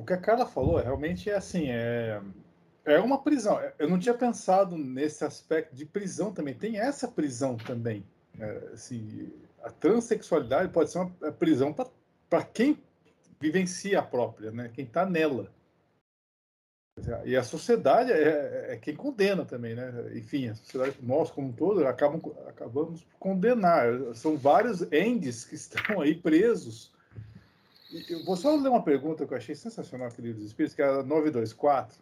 o que a Carla falou realmente é assim, é, é uma prisão. Eu não tinha pensado nesse aspecto de prisão também. Tem essa prisão também. É, assim, a transexualidade pode ser uma é, prisão para quem vivencia a própria, né? Quem está nela. E a sociedade é, é, quem condena também, né? Enfim, a sociedade, nós como um todo, acabam, acabamos por condenar. São vários endes que estão aí presos. Eu vou só ler uma pergunta que eu achei sensacional aqui dos Espíritos, que é a 924.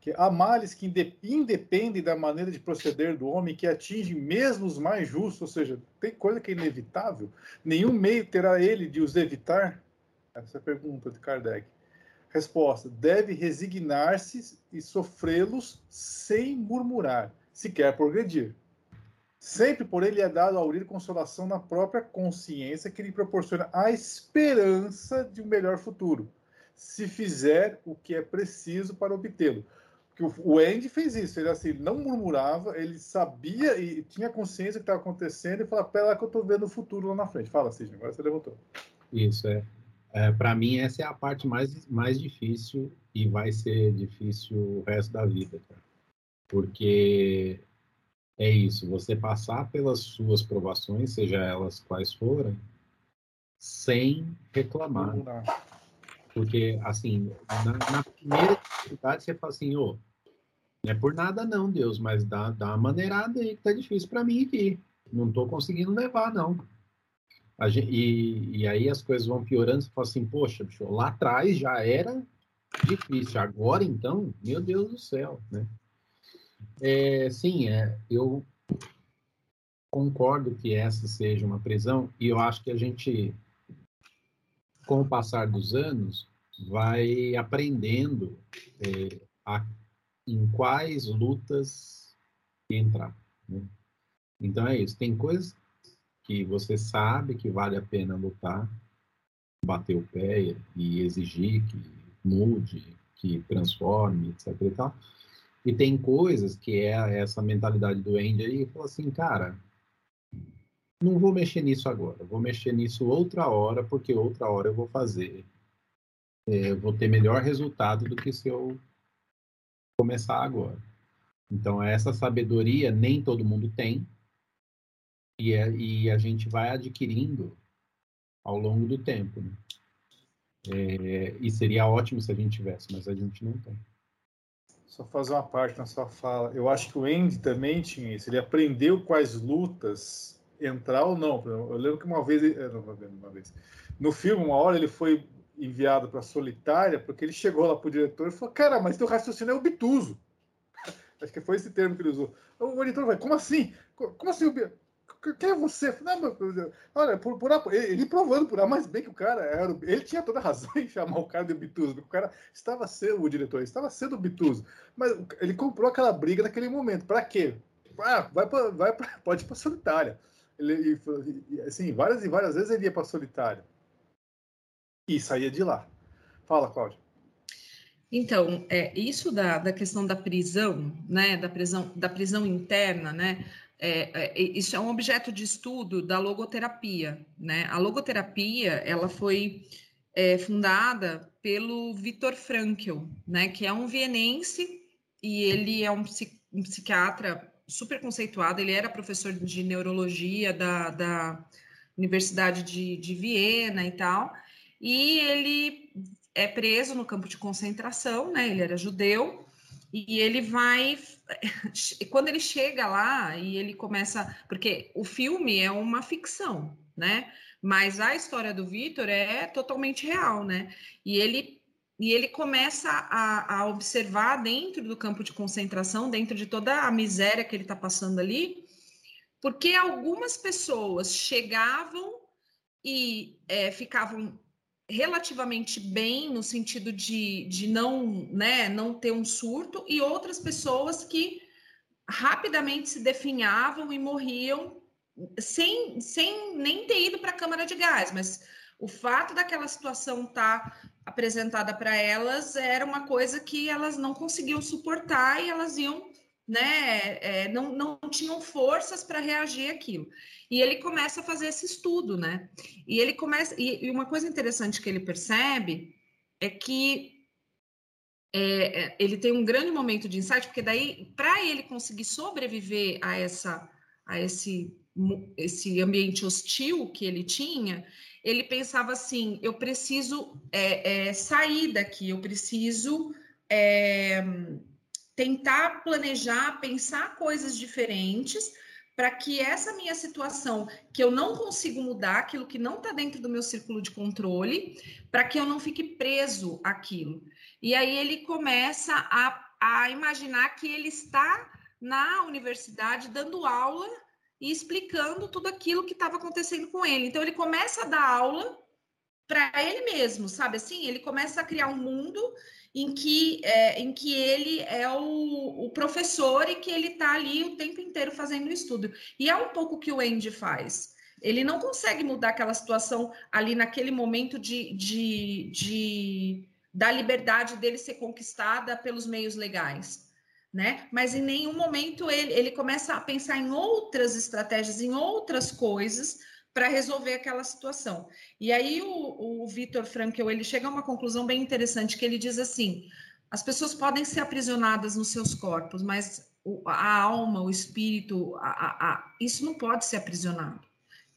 Que há males que independem da maneira de proceder do homem, que atingem mesmo os mais justos, ou seja, tem coisa que é inevitável. Nenhum meio terá ele de os evitar? Essa é a pergunta de Kardec. Resposta: deve resignar-se e sofrê-los sem murmurar, se quer progredir. Sempre por ele é dado ao consolação na própria consciência que lhe proporciona a esperança de um melhor futuro, se fizer o que é preciso para obtê-lo. Porque o Andy fez isso, ele assim, não murmurava, ele sabia e tinha consciência do que estava acontecendo e falava, pera lá que eu estou vendo o futuro lá na frente. Fala, Sidney, agora você levantou. Isso, é. É, para mim, essa é a parte mais, mais difícil e vai ser difícil o resto da vida, cara. Porque é isso, você passar pelas suas provações, seja elas quais forem, sem reclamar. Porque, assim, na, na primeira dificuldade, você fala assim, ô, não é por nada não, Deus, mas dá, dá uma maneirada aí que tá difícil para mim aqui. Não tô conseguindo levar, não. Gente, e, e, aí as coisas vão piorando, você fala assim, poxa, bicho, lá atrás já era difícil, agora então, meu Deus do céu, né? É, sim, é, eu concordo que essa seja uma prisão, e eu acho que a gente, com o passar dos anos, vai aprendendo é, a, em quais lutas entrar. Né? Então é isso, tem coisas que você sabe que vale a pena lutar, bater o pé e exigir que mude, que transforme, etc e tal. E tem coisas que é essa mentalidade do Andy aí, fala assim, cara, não vou mexer nisso agora, vou mexer nisso outra hora, porque outra hora eu vou fazer. É, eu vou ter melhor resultado do que se eu começar agora. Então, essa sabedoria nem todo mundo tem, e, é, e a gente vai adquirindo ao longo do tempo. Né? É, e seria ótimo se a gente tivesse, mas a gente não tem. Só fazer uma parte na sua fala. Eu acho que o Andy também tinha isso. Ele aprendeu quais lutas entrar ou não. Eu lembro que uma vez, uma vez no filme, uma hora ele foi enviado para Solitária porque ele chegou lá para o diretor e falou: Cara, mas teu raciocínio é obtuso. Acho que foi esse termo que ele usou. O editor vai: Como assim? Como assim? Quem é você? Olha, por, por, ele provando por A mais bem que o cara era. Ele tinha toda razão em chamar o cara de obtuso, porque o cara estava sendo, o diretor estava sendo obtuso. Mas ele comprou aquela briga naquele momento. Para quê? Ah, vai pra, vai pra, pode ir para solitária. Ele, assim, várias e várias vezes ele ia para solitária. E saía de lá. Fala, Cláudia. Então, é, isso da, da questão da prisão, né, da prisão, da prisão interna, né, é, é, isso é um objeto de estudo da logoterapia, né? A logoterapia, ela foi é, fundada pelo Viktor Frankl, né? Que é um vienense e ele é um, um psiquiatra super conceituado. Ele era professor de neurologia da, da Universidade de, de Viena e tal. E ele é preso no campo de concentração, né? Ele era judeu e ele vai quando ele chega lá e ele começa porque o filme é uma ficção né? Mas a história do Vitor é totalmente real né? E ele e ele começa a, a observar dentro do campo de concentração dentro de toda a miséria que ele está passando ali porque algumas pessoas chegavam e é, ficavam relativamente bem no sentido de, de não, né, não ter um surto e outras pessoas que rapidamente se definhavam e morriam sem, sem nem ter ido para a câmara de gás, mas o fato daquela situação estar tá apresentada para elas era uma coisa que elas não conseguiam suportar e elas iam né, é, não, não tinham forças para reagir àquilo. E ele começa a fazer esse estudo, né? E ele começa. E, e, uma coisa interessante que ele percebe é que é, é, ele tem um grande momento de insight, porque daí, para ele conseguir sobreviver a essa a esse, esse ambiente hostil que ele tinha, ele pensava assim: eu preciso é, é, sair daqui, eu preciso é, tentar planejar, pensar coisas diferentes para que essa minha situação, que eu não consigo mudar, aquilo que não está dentro do meu círculo de controle, para que eu não fique preso àquilo. E aí ele começa a, a imaginar que ele está na universidade dando aula e explicando tudo aquilo que estava acontecendo com ele. Então ele começa a dar aula para ele mesmo, sabe assim? Ele começa a criar um mundo em que, é, em que ele é o, o professor e que ele está ali o tempo inteiro fazendo o estudo. E é um pouco que o Andy faz. Ele não consegue mudar aquela situação ali naquele momento de, de, de da liberdade dele ser conquistada pelos meios legais. Né? Mas em nenhum momento ele, ele começa a pensar em outras estratégias, em outras coisas para resolver aquela situação. E aí o, o Vitor Frankel ele chega a uma conclusão bem interessante que ele diz assim: as pessoas podem ser aprisionadas nos seus corpos, mas a alma, o espírito, a, a, a, isso não pode ser aprisionado.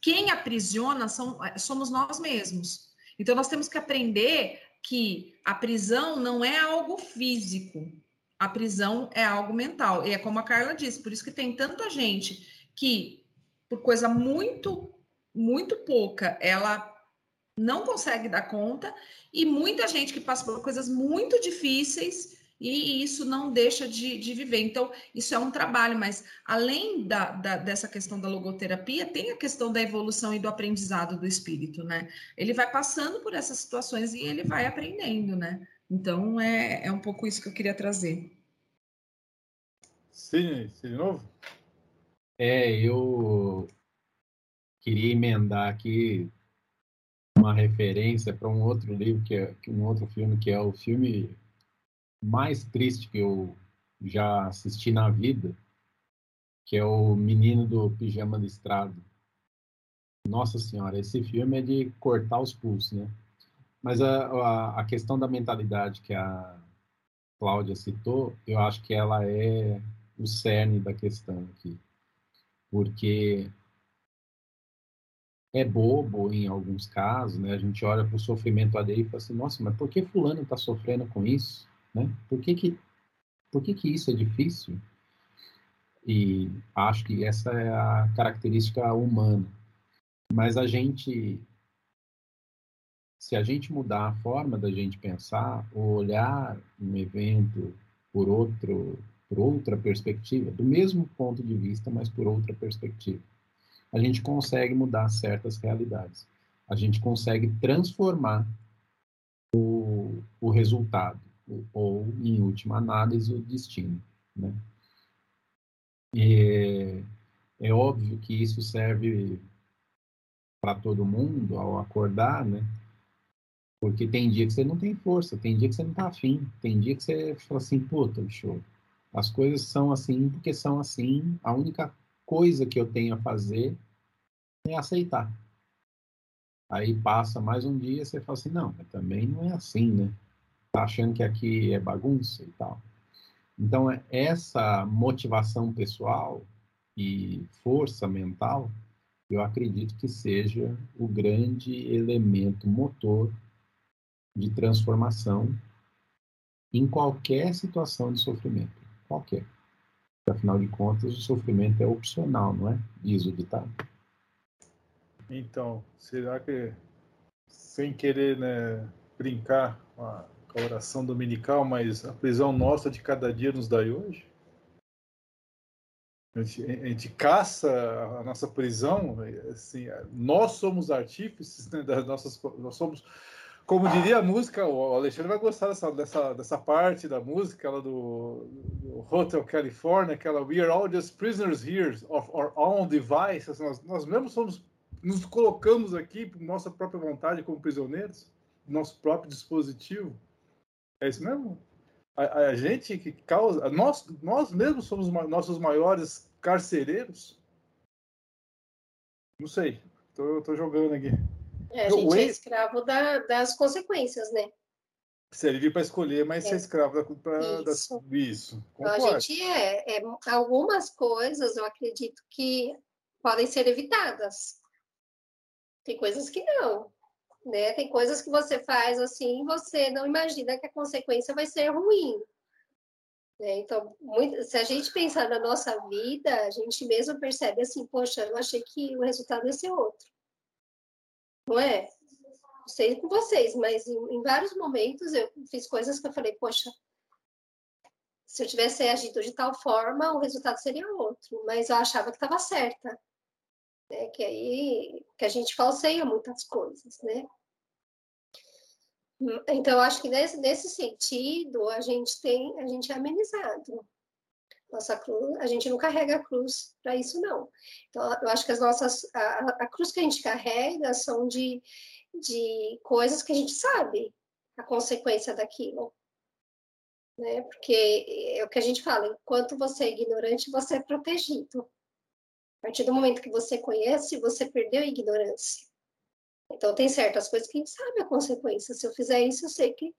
Quem aprisiona são, somos nós mesmos. Então nós temos que aprender que a prisão não é algo físico, a prisão é algo mental. E é como a Carla disse, por isso que tem tanta gente que, por coisa muito muito pouca, ela não consegue dar conta, e muita gente que passa por coisas muito difíceis e isso não deixa de, de viver. Então, isso é um trabalho, mas além da, da, dessa questão da logoterapia, tem a questão da evolução e do aprendizado do espírito, né? Ele vai passando por essas situações e ele vai aprendendo, né? Então, é, é um pouco isso que eu queria trazer. Sim, sim, de novo? É, eu queria emendar aqui uma referência para um outro livro que é um outro filme que é o filme mais triste que eu já assisti na vida, que é o Menino do Pijama Listrado. Nossa Senhora, esse filme é de cortar os pulsos, né? Mas a, a, a questão da mentalidade que a Cláudia citou, eu acho que ela é o cerne da questão aqui. Porque é bobo em alguns casos, né? A gente olha para o sofrimento alheio e fala assim, nossa, mas por que fulano está sofrendo com isso? Né? Por que que, por que que isso é difícil? E acho que essa é a característica humana. Mas a gente, se a gente mudar a forma da gente pensar, ou olhar um evento por outro, por outra perspectiva, do mesmo ponto de vista, mas por outra perspectiva, a gente consegue mudar certas realidades. A gente consegue transformar o, o resultado, ou, em última análise, o destino. Né? E é, é óbvio que isso serve para todo mundo ao acordar, né? Porque tem dia que você não tem força, tem dia que você não tá afim, tem dia que você fala assim, puta, show. As coisas são assim porque são assim, a única coisa que eu tenho a fazer é aceitar. Aí passa mais um dia, você fala assim, não, também não é assim, né? Tá achando que aqui é bagunça e tal. Então, é essa motivação pessoal e força mental, eu acredito que seja o grande elemento motor de transformação em qualquer situação de sofrimento. Qualquer. Afinal de contas, o sofrimento é opcional, não é? Diz o ditado. Então, será que, sem querer né, brincar com a, com a oração dominical, mas a prisão nossa de cada dia nos dai hoje? A gente, a gente, caça a nossa prisão, assim, nós somos artífices né, das nossas, nós somos como diria a música, o Alexandre vai gostar dessa, dessa, dessa parte da música, aquela do, do, Hotel California, aquela We are all just prisoners here of our own devices. Nós, nós mesmos somos, nos colocamos aqui por nossa própria vontade como prisioneiros, nosso próprio dispositivo. É isso mesmo? A, a gente que causa, nós, nós mesmos somos nossos maiores carcereiros? Não sei, tô, tô jogando aqui. É, a gente é escravo da, das consequências, né? Servir para escolher, mas é. ser escravo da, pra, isso. Da, isso. Então, a gente é, é, Algumas coisas eu acredito que podem ser evitadas. Tem coisas que não. Né? Tem coisas que você faz assim você não imagina que a consequência vai ser ruim. Né? Então, muito, se a gente pensar na nossa vida, a gente mesmo percebe assim, poxa, eu achei que o resultado ia ser outro. Não é? Não sei com vocês, mas em, em vários momentos eu fiz coisas que eu falei, poxa, se eu tivesse agido de tal forma, o resultado seria outro. Mas eu achava que estava certa. Né? Que aí que a gente falseia muitas coisas, né? Então, acho que nesse, nesse sentido, a gente tem, a gente é amenizado. Nossa cruz, a gente não carrega a cruz para isso, não. Então, eu acho que as nossas, a, a cruz que a gente carrega são de, de coisas que a gente sabe a consequência daquilo. Né? Porque é o que a gente fala, enquanto você é ignorante, você é protegido. A partir do momento que você conhece, você perdeu a ignorância. Então, tem certas coisas que a gente sabe a consequência. Se eu fizer isso, eu sei que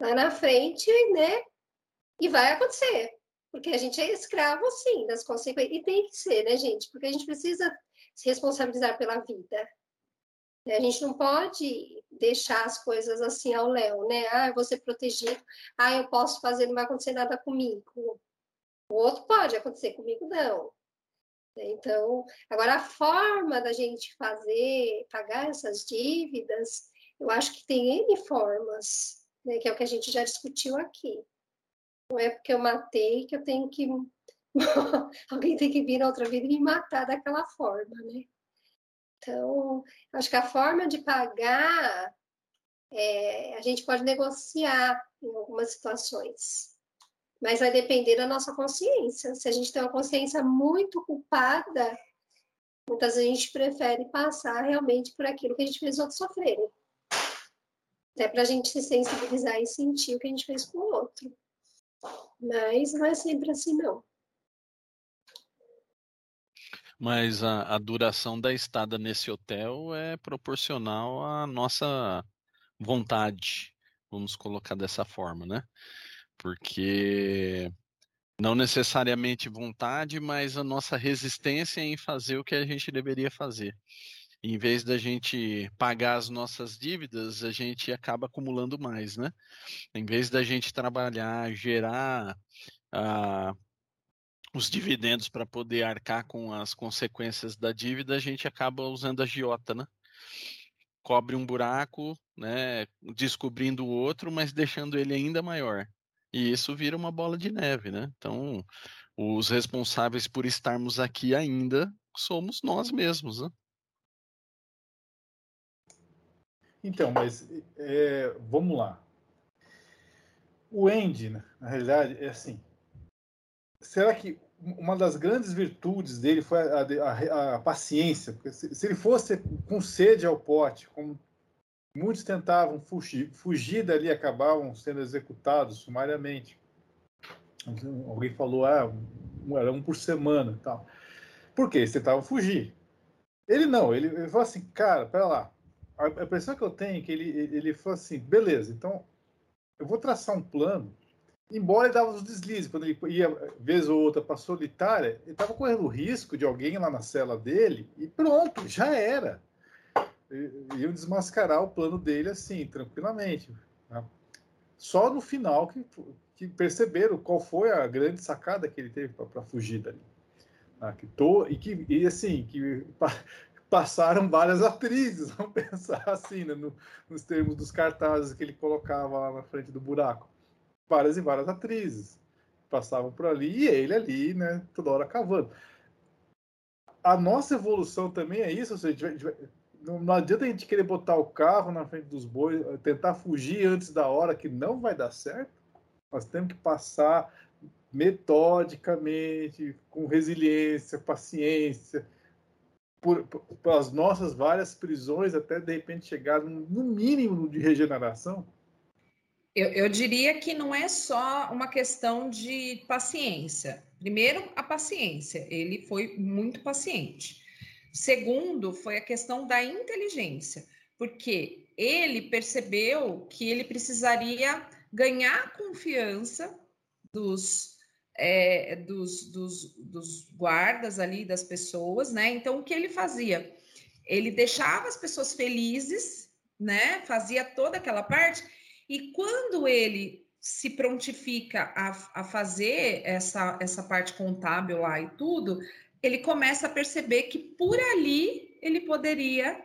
lá na frente, né? E vai acontecer. Porque a gente é escravo, sim, das consequências. E tem que ser, né, gente? Porque a gente precisa se responsabilizar pela vida. A gente não pode deixar as coisas assim ao léu, né? Ah, eu vou ser protegido. Ah, eu posso fazer, não vai acontecer nada comigo. O outro pode acontecer comigo, não. Então, agora a forma da gente fazer, pagar essas dívidas, eu acho que tem N formas, né, que é o que a gente já discutiu aqui. Não é porque eu matei que eu tenho que. Alguém tem que vir na outra vida e me matar daquela forma, né? Então, acho que a forma de pagar, é, a gente pode negociar em algumas situações mas vai depender da nossa consciência. Se a gente tem uma consciência muito culpada, muitas vezes a gente prefere passar realmente por aquilo que a gente fez outros sofrerem. Até para a gente se sensibilizar e sentir o que a gente fez com o outro. Mas não é sempre assim, não. Mas a, a duração da estada nesse hotel é proporcional à nossa vontade, vamos colocar dessa forma, né? porque não necessariamente vontade, mas a nossa resistência em fazer o que a gente deveria fazer. Em vez da gente pagar as nossas dívidas, a gente acaba acumulando mais, né? Em vez da gente trabalhar, gerar ah, os dividendos para poder arcar com as consequências da dívida, a gente acaba usando a giota, né? Cobre um buraco, né? Descobrindo o outro, mas deixando ele ainda maior. E isso vira uma bola de neve, né? Então, os responsáveis por estarmos aqui ainda somos nós mesmos, né? Então, mas é, vamos lá. O Andy, na realidade, é assim. Será que uma das grandes virtudes dele foi a, a, a paciência? Porque se, se, ele fosse com sede ao pote, como Muitos tentavam fugir, fugir dali acabavam sendo executados sumariamente. Alguém falou, ah, era um por semana tal. Por quê? Eles tentavam fugir. Ele não, ele, ele falou assim, cara, pera lá. A, impressão que eu tenho é que ele, ele falou assim, beleza, então eu vou traçar um plano. Embora ele dava os deslizes, quando ele ia vez ou outra para solitária, ele estava correndo o risco de alguém lá na cela dele e pronto, já era iam desmascarar o plano dele assim, tranquilamente. Né? Só no final que, que, perceberam qual foi a grande sacada que ele teve para fugir dali. Né? Que tô, e que e assim, que passaram várias atrizes, vamos pensar assim, né? no, nos termos dos cartazes que ele colocava lá na frente do buraco. Várias e várias atrizes passavam por ali e ele ali, né, toda hora cavando. A nossa evolução também é isso, ou seja, não adianta a gente querer botar o carro na frente dos bois, tentar fugir antes da hora, que não vai dar certo. Nós temos que passar metodicamente, com resiliência, paciência, por, por, pelas nossas várias prisões, até de repente chegar no mínimo de regeneração? Eu, eu, diria que não é só uma questão de paciência. Primeiro, a paciência. Ele foi muito paciente. Segundo, foi a questão da inteligência, Porque ele percebeu que ele precisaria ganhar confiança dos, é, dos, dos, dos guardas ali, das pessoas, né? Então, o que ele fazia? Ele deixava as pessoas felizes, né? Fazia toda aquela parte, e quando ele se prontifica a, a fazer essa, essa parte contábil lá e tudo, ele começa a perceber que por ali ele poderia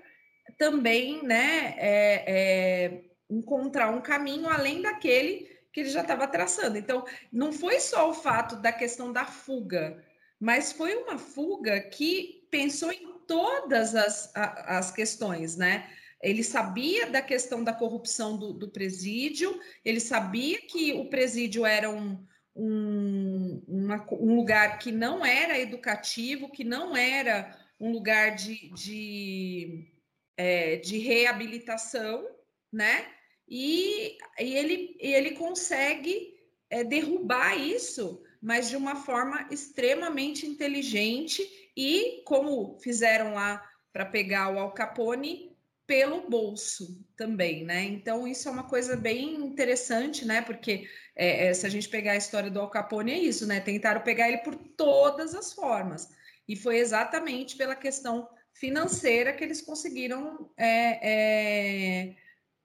também né, é, é, encontrar um caminho além daquele que ele já estava traçando. Então, não foi só o fato da questão da fuga, mas foi uma fuga que pensou em todas as, as questões, né? Ele sabia da questão da corrupção do, do presídio, ele sabia que o presídio era um, um, uma, um lugar que não era educativo, que não era um lugar de, de, é, de reabilitação, né? E, e ele, ele consegue é, derrubar isso, mas de uma forma extremamente inteligente e, como fizeram lá para pegar o Al Capone, pelo bolso também, né? Então, isso é uma coisa bem interessante, né? Porque é, é, se a gente pegar a história do Al Capone, é isso, né? Tentaram pegar ele por todas as formas. E foi exatamente pela questão financeira que eles conseguiram é, é,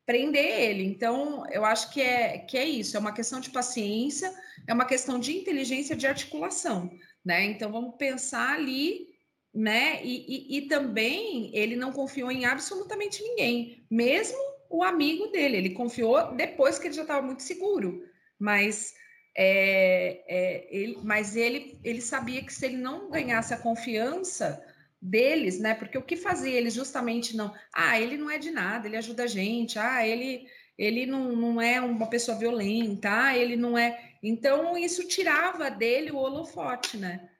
prender ele. Então, eu acho que é, que é isso, é uma questão de paciência, é uma questão de inteligência de articulação, né? Então, vamos pensar ali né? E, e, e, também ele não confiou em absolutamente ninguém, mesmo o amigo dele. Ele confiou depois que ele já estava muito seguro, mas é, é, ele, mas ele, ele sabia que se ele não ganhasse a confiança deles, né? Porque o que fazia ele justamente não, ah, ele não é de nada, ele ajuda a gente, ah, ele ele não, não é uma pessoa violenta, ah, ele não é. Então isso tirava dele o holofote, né?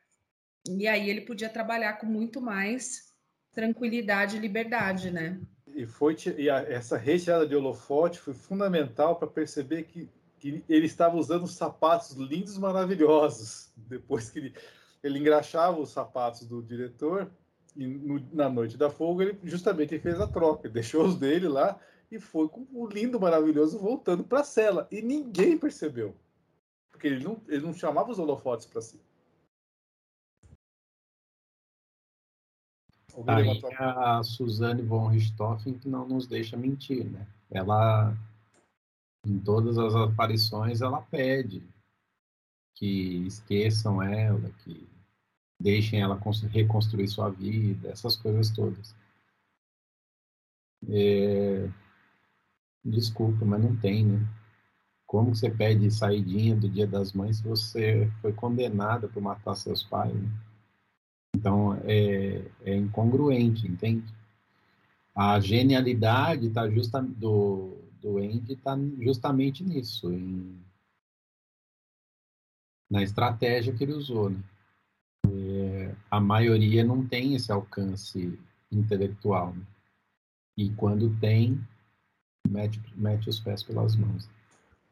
E aí ele podia trabalhar com muito mais tranquilidade e liberdade, né? E foi e a, essa retirada de holofote foi fundamental para perceber que, que, ele estava usando sapatos lindos, maravilhosos. Depois que ele, ele engraxava os sapatos do diretor e no, na noite da folga ele justamente fez a troca, deixou os dele lá e foi com o lindo, maravilhoso voltando para a cela e ninguém percebeu, porque ele não, ele não chamava os holofotes para si. Aí a Suzane von Richthofen que não nos deixa mentir, né? Ela, em todas as aparições, ela pede que esqueçam ela, que deixem ela reconstruir sua vida, essas coisas todas. É... Desculpa, mas não tem, né? Como você pede saidinha do Dia das Mães se você foi condenada por matar seus pais? Né? Então, é, é incongruente, entende? A genialidade tá justa, do, do Andy está justamente nisso, em, na estratégia que ele usou. Né? A maioria não tem esse alcance intelectual. Né? E quando tem, mete, mete os pés pelas mãos.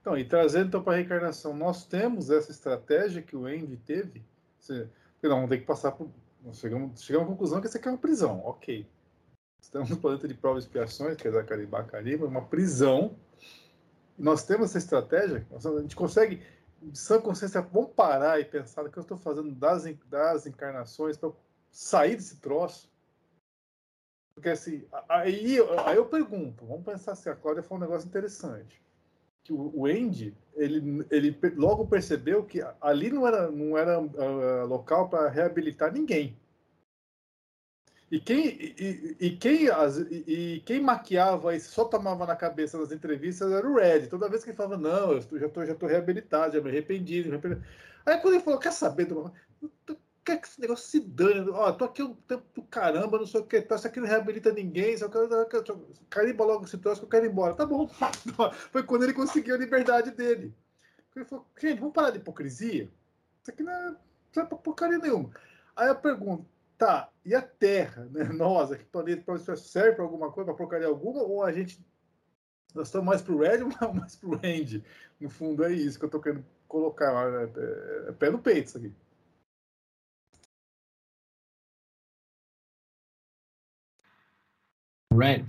Então, e trazendo então, para a reencarnação, nós temos essa estratégia que o Andy teve. Você, não, vamos ter que passar por, chegamos, chegamos à conclusão que isso aqui é uma prisão, ok. Estamos no planeta de provas e expiações, que é Zacariba Cariba, uma prisão. Nós temos essa estratégia, a gente consegue, de sã consciência, vamos parar e pensar o que eu estou fazendo das, das encarnações para sair desse troço. Porque assim, aí, aí eu pergunto, vamos pensar assim, a Cláudia falou um negócio interessante que o Andy ele, ele logo percebeu que ali não era não era uh, local para reabilitar ninguém e quem e, e quem as, e, e, quem maquiava só tomava na cabeça nas entrevistas era o Red toda vez que ele falava não eu já estou já tô reabilitado já me arrependi, me arrependi. aí quando ele falou quer saber quer que esse negócio se dane. Ó, tô aqui um tempo do caramba, não sei o que, tá, isso aqui não reabilita ninguém, só quero, quero, carimba logo esse troço que eu quero ir embora. Tá bom. Foi quando ele conseguiu a liberdade dele. Ele falou, gente, vamos parar de hipocrisia? Isso aqui não é, não é porcaria nenhuma. Aí eu pergunto, tá, e a Terra, né? Nós, aqui, planeta, serve para alguma coisa, para porcaria alguma, ou a gente. Nós estamos mais pro Red ou mais pro Range? No fundo, é isso que eu tô querendo colocar. É, é, é pé no peito isso aqui. Red.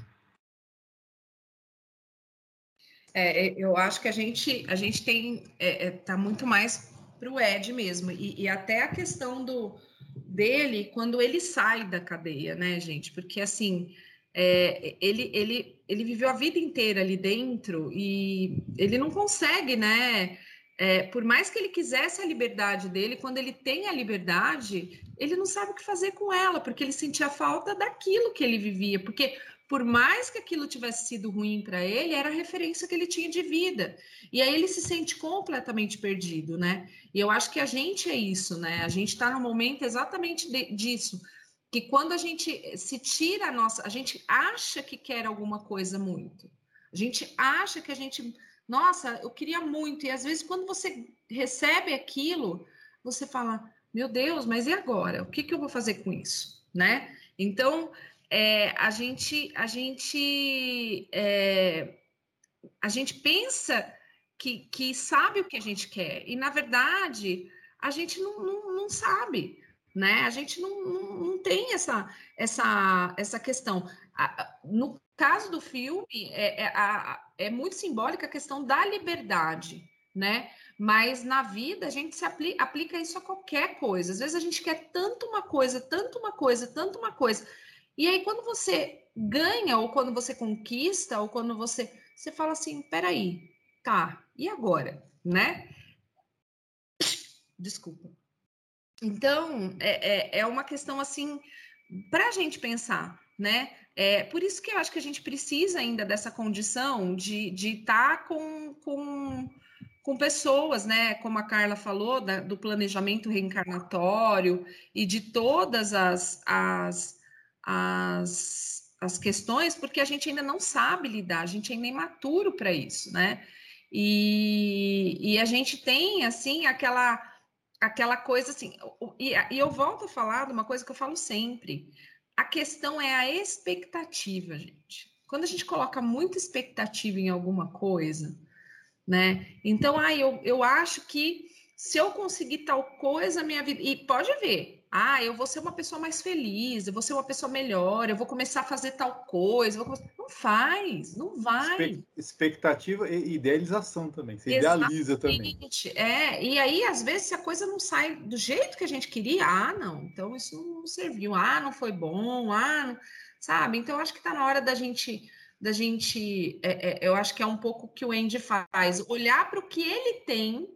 É, eu acho que a gente, a gente tem, é, é, tá muito mais para o Ed mesmo, e, e, até a questão do dele quando ele sai da cadeia, né, gente? Porque assim, é, ele, ele, ele viveu a vida inteira ali dentro e ele não consegue, né? É, por mais que ele quisesse a liberdade dele, quando ele tem a liberdade, ele não sabe o que fazer com ela, porque ele sentia falta daquilo que ele vivia. Porque por mais que aquilo tivesse sido ruim para ele, era a referência que ele tinha de vida. E aí ele se sente completamente perdido, né? E eu acho que a gente é isso, né? A gente está no momento exatamente de, disso. Que quando a gente se tira a nossa, a gente acha que quer alguma coisa muito. A gente acha que a gente, nossa, eu queria muito. E às vezes, quando você recebe aquilo, você fala, meu Deus, mas e agora? O que, que eu vou fazer com isso? Né? Então, é, a gente a gente é, a gente pensa que, que sabe o que a gente quer e na verdade a gente não, não, não sabe né? A gente não, não, não, tem essa essa essa questão. No caso do filme é, é, é muito simbólica a questão da liberdade né? Mas na vida a gente se aplica, aplica isso a qualquer coisa. Às vezes a gente quer tanto uma coisa tanto uma coisa tanto uma coisa e aí, quando você ganha, ou quando você conquista, ou quando você. Você fala assim: peraí, tá, e agora? Né? Desculpa. Então, é, é, é uma questão assim, para a gente pensar, né? É por isso que eu acho que a gente precisa ainda dessa condição de estar tá com, com, com pessoas, né? Como a Carla falou, da, do planejamento reencarnatório e de todas as, as as, as questões, porque a gente ainda não sabe lidar, a gente ainda é imaturo para isso, né? E, e a gente tem, assim, aquela aquela coisa assim, e, e eu volto a falar de uma coisa que eu falo sempre, a questão é a expectativa, gente. Quando a gente coloca muita expectativa em alguma coisa, né? Então, ah, eu, eu acho que se eu conseguir tal coisa, minha vida. E pode ver, ah, eu vou ser uma pessoa mais feliz, eu vou ser uma pessoa melhor, eu vou começar a fazer tal coisa. Não faz, não vai. Expectativa e idealização também. Você Exatamente. idealiza também. É, e aí, às vezes, se a coisa não sai do jeito que a gente queria, ah, não, então isso não serviu, ah, não foi bom, ah, não... sabe? Então, acho que está na hora da gente. Da gente, é, é, eu acho que é um pouco o que o Andy faz, olhar para o que ele tem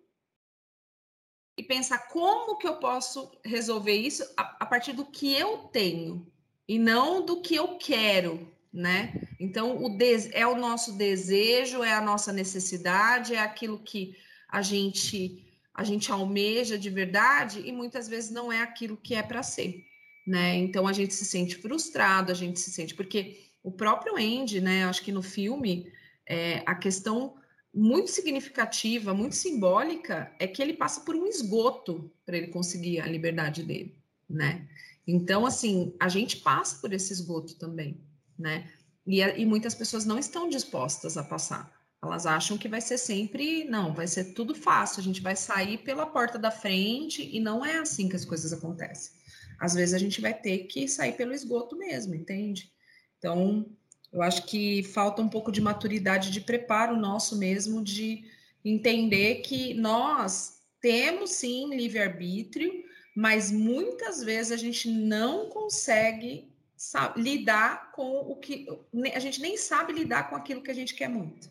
e pensar como que eu posso resolver isso a, a, partir do que eu tenho e não do que eu quero, né? Então, o é o nosso desejo, é a nossa necessidade, é aquilo que a gente a gente almeja de verdade e muitas vezes não é aquilo que é para ser, né? Então a gente se sente frustrado, a gente se sente porque o próprio Andy, né? Acho que no filme é, a questão muito significativa, muito simbólica, é que ele passa por um esgoto para ele conseguir a liberdade dele, né? Então, assim, a gente passa por esse esgoto também, né? E, e muitas pessoas não estão dispostas a passar. Elas acham que vai ser sempre, não, vai ser tudo fácil, a gente vai sair pela porta da frente e não é assim que as coisas acontecem. Às vezes a gente vai ter que sair pelo esgoto mesmo, entende? Então, eu acho que falta um pouco de maturidade, de preparo nosso mesmo, de entender que nós temos sim livre-arbítrio, mas muitas vezes a gente não consegue sabe, lidar com o que. A gente nem sabe lidar com aquilo que a gente quer muito.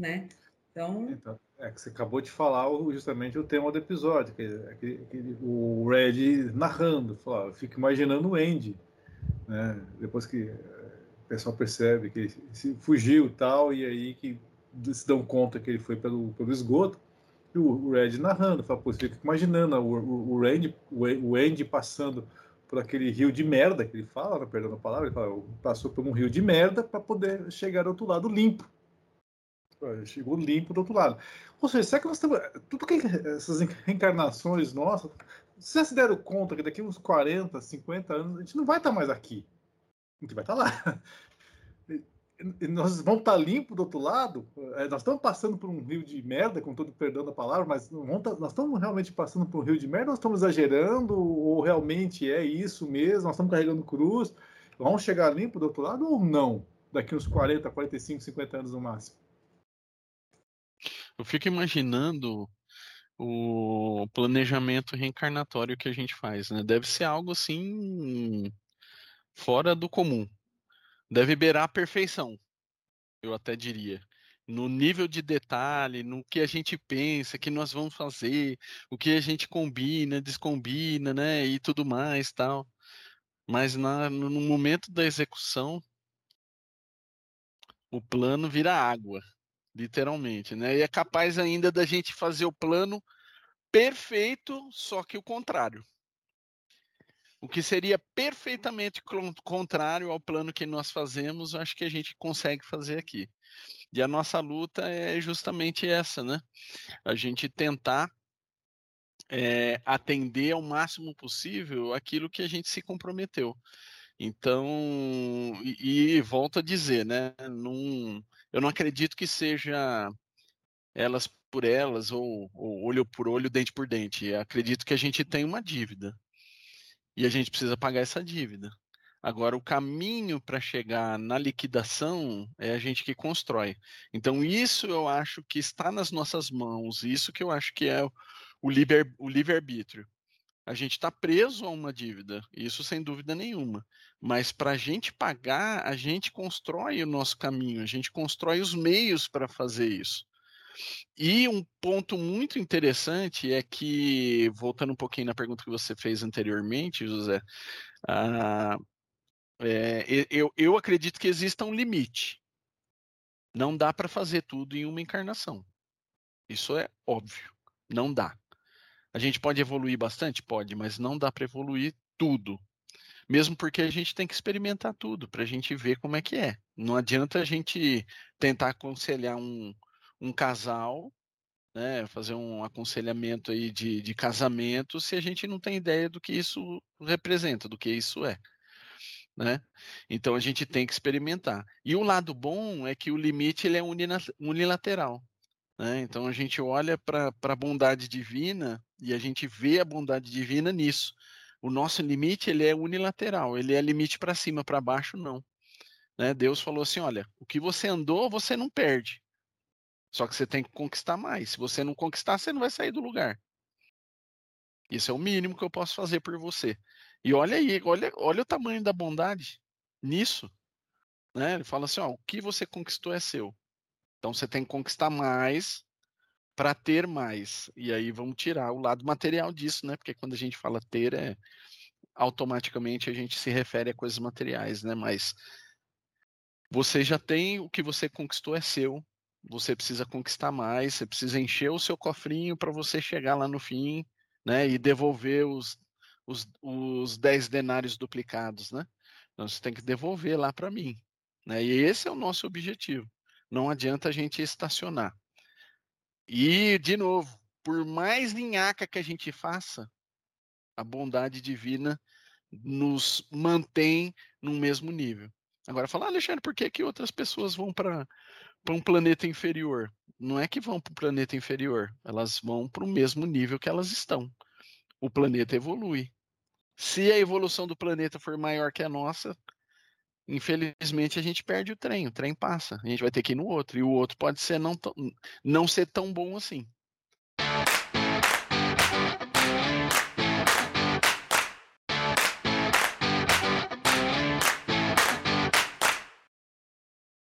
Né? Então. então é que você acabou de falar justamente o tema do episódio, que, que, que o Red narrando, falou, fico imaginando o Andy, né? Depois que o pessoal percebe que ele fugiu tal, e aí que se dão conta que ele foi pelo, pelo esgoto. E o, Red narrando, fala, pô, você fica imaginando o, o, o, Randy, o, Andy passando por aquele rio de merda que ele fala, né, perdão a palavra, ele fala, passou por um rio de merda para poder chegar ao outro lado limpo. Chegou limpo do outro lado. Ou seja, será que nós estamos. Tudo que essas reencarnações nossas, vocês se deram conta que daqui uns 40, 50 anos a gente não vai estar mais aqui a gente vai estar tá lá. E nós vamos estar tá limpo do outro lado. É, nós estamos passando por um rio de merda, com todo perdão da palavra, mas tá, nós estamos realmente passando por um rio de merda, nós estamos exagerando, ou realmente é isso mesmo, nós estamos carregando cruz, vamos chegar limpo do outro lado ou não? Daqui uns 40, 45, 50 anos no máximo. Eu fico imaginando o planejamento reencarnatório que a gente faz, né? Deve ser algo assim fora do comum. Deve beirar a perfeição, eu até diria. No nível de detalhe, no que a gente pensa, que nós vamos fazer, o que a gente combina, descombina, né? E tudo mais, tal. Mas na, no momento da execução, o plano vira água literalmente, né? E é capaz ainda da gente fazer o plano perfeito, só que o contrário. O que seria perfeitamente contrário ao plano que nós fazemos, acho que a gente consegue fazer aqui. E a nossa luta é justamente essa, né? A gente tentar é, atender ao máximo possível aquilo que a gente se comprometeu. Então, e, e volto a dizer, né? Num, eu não acredito que seja elas por elas ou, ou, olho por olho, dente por dente. Eu acredito que a gente tem uma dívida e a gente precisa pagar essa dívida. Agora, o caminho para chegar na liquidação é a gente que constrói. Então, isso eu acho que está nas nossas mãos, isso que eu acho que é o livre-arbítrio. Livre a gente está preso a uma dívida, isso sem dúvida nenhuma. Mas para a gente pagar, a gente constrói o nosso caminho, a gente constrói os meios para fazer isso. E um ponto muito interessante é que, voltando um pouquinho na pergunta que você fez anteriormente, José, ah, é, eu, eu acredito que exista um limite. Não dá para fazer tudo em uma encarnação. Isso é óbvio. Não dá. A gente pode evoluir bastante? Pode, mas não dá para evoluir tudo. Mesmo porque a gente tem que experimentar tudo para a gente ver como é que é. Não adianta a gente tentar aconselhar um, um casal, né, fazer um aconselhamento aí de, de casamento, se a gente não tem ideia do que isso representa, do que isso é. Né? Então a gente tem que experimentar. E o lado bom é que o limite ele é unilateral. Né? Então a gente olha para a bondade divina e a gente vê a bondade divina nisso. O nosso limite ele é unilateral, ele é limite para cima, para baixo não. Né? Deus falou assim, olha, o que você andou você não perde, só que você tem que conquistar mais. Se você não conquistar, você não vai sair do lugar. Isso é o mínimo que eu posso fazer por você. E olha aí, olha, olha o tamanho da bondade nisso. Né? Ele fala assim: ó, o que você conquistou é seu. Então você tem que conquistar mais para ter mais. E aí vamos tirar o lado material disso, né? Porque quando a gente fala ter, é automaticamente a gente se refere a coisas materiais, né? Mas você já tem o que você conquistou é seu. Você precisa conquistar mais, você precisa encher o seu cofrinho para você chegar lá no fim, né? E devolver os, os, os 10 denários duplicados, né? Então você tem que devolver lá para mim. Né? E esse é o nosso objetivo não adianta a gente estacionar. E, de novo, por mais linhaca que a gente faça, a bondade divina nos mantém no mesmo nível. Agora, falar, Alexandre, por que, que outras pessoas vão para um planeta inferior? Não é que vão para o planeta inferior, elas vão para o mesmo nível que elas estão. O planeta evolui. Se a evolução do planeta for maior que a nossa, infelizmente a gente perde o trem, o trem passa, a gente vai ter que ir no outro, e o outro pode ser não, não ser tão bom assim.